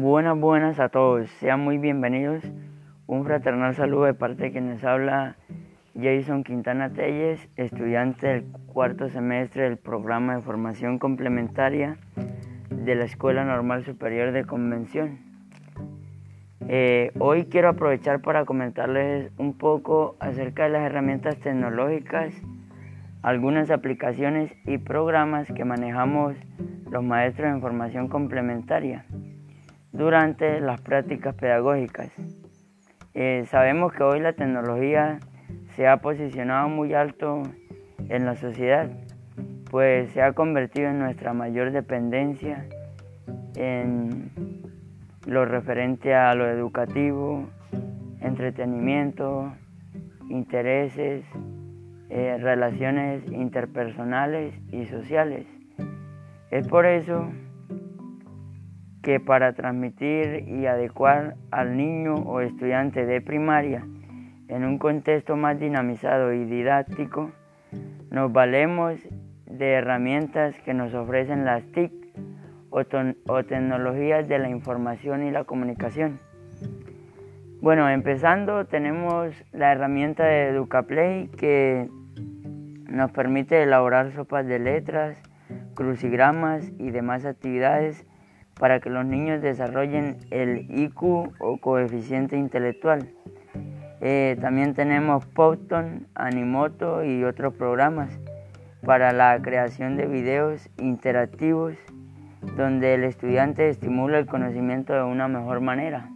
Buenas, buenas a todos. Sean muy bienvenidos. Un fraternal saludo de parte de quienes habla Jason Quintana Telles, estudiante del cuarto semestre del programa de formación complementaria de la Escuela Normal Superior de Convención. Eh, hoy quiero aprovechar para comentarles un poco acerca de las herramientas tecnológicas, algunas aplicaciones y programas que manejamos los maestros en formación complementaria durante las prácticas pedagógicas. Eh, sabemos que hoy la tecnología se ha posicionado muy alto en la sociedad, pues se ha convertido en nuestra mayor dependencia en lo referente a lo educativo, entretenimiento, intereses, eh, relaciones interpersonales y sociales. Es por eso que para transmitir y adecuar al niño o estudiante de primaria en un contexto más dinamizado y didáctico, nos valemos de herramientas que nos ofrecen las TIC o, tecnologías de la información y la comunicación. Bueno, empezando tenemos la herramienta de EducaPlay que nos permite elaborar sopas de letras, crucigramas y demás actividades para que los niños desarrollen el IQ o coeficiente intelectual. Eh, también tenemos Powton, Animoto y otros programas para la creación de videos interactivos donde el estudiante estimula el conocimiento de una mejor manera.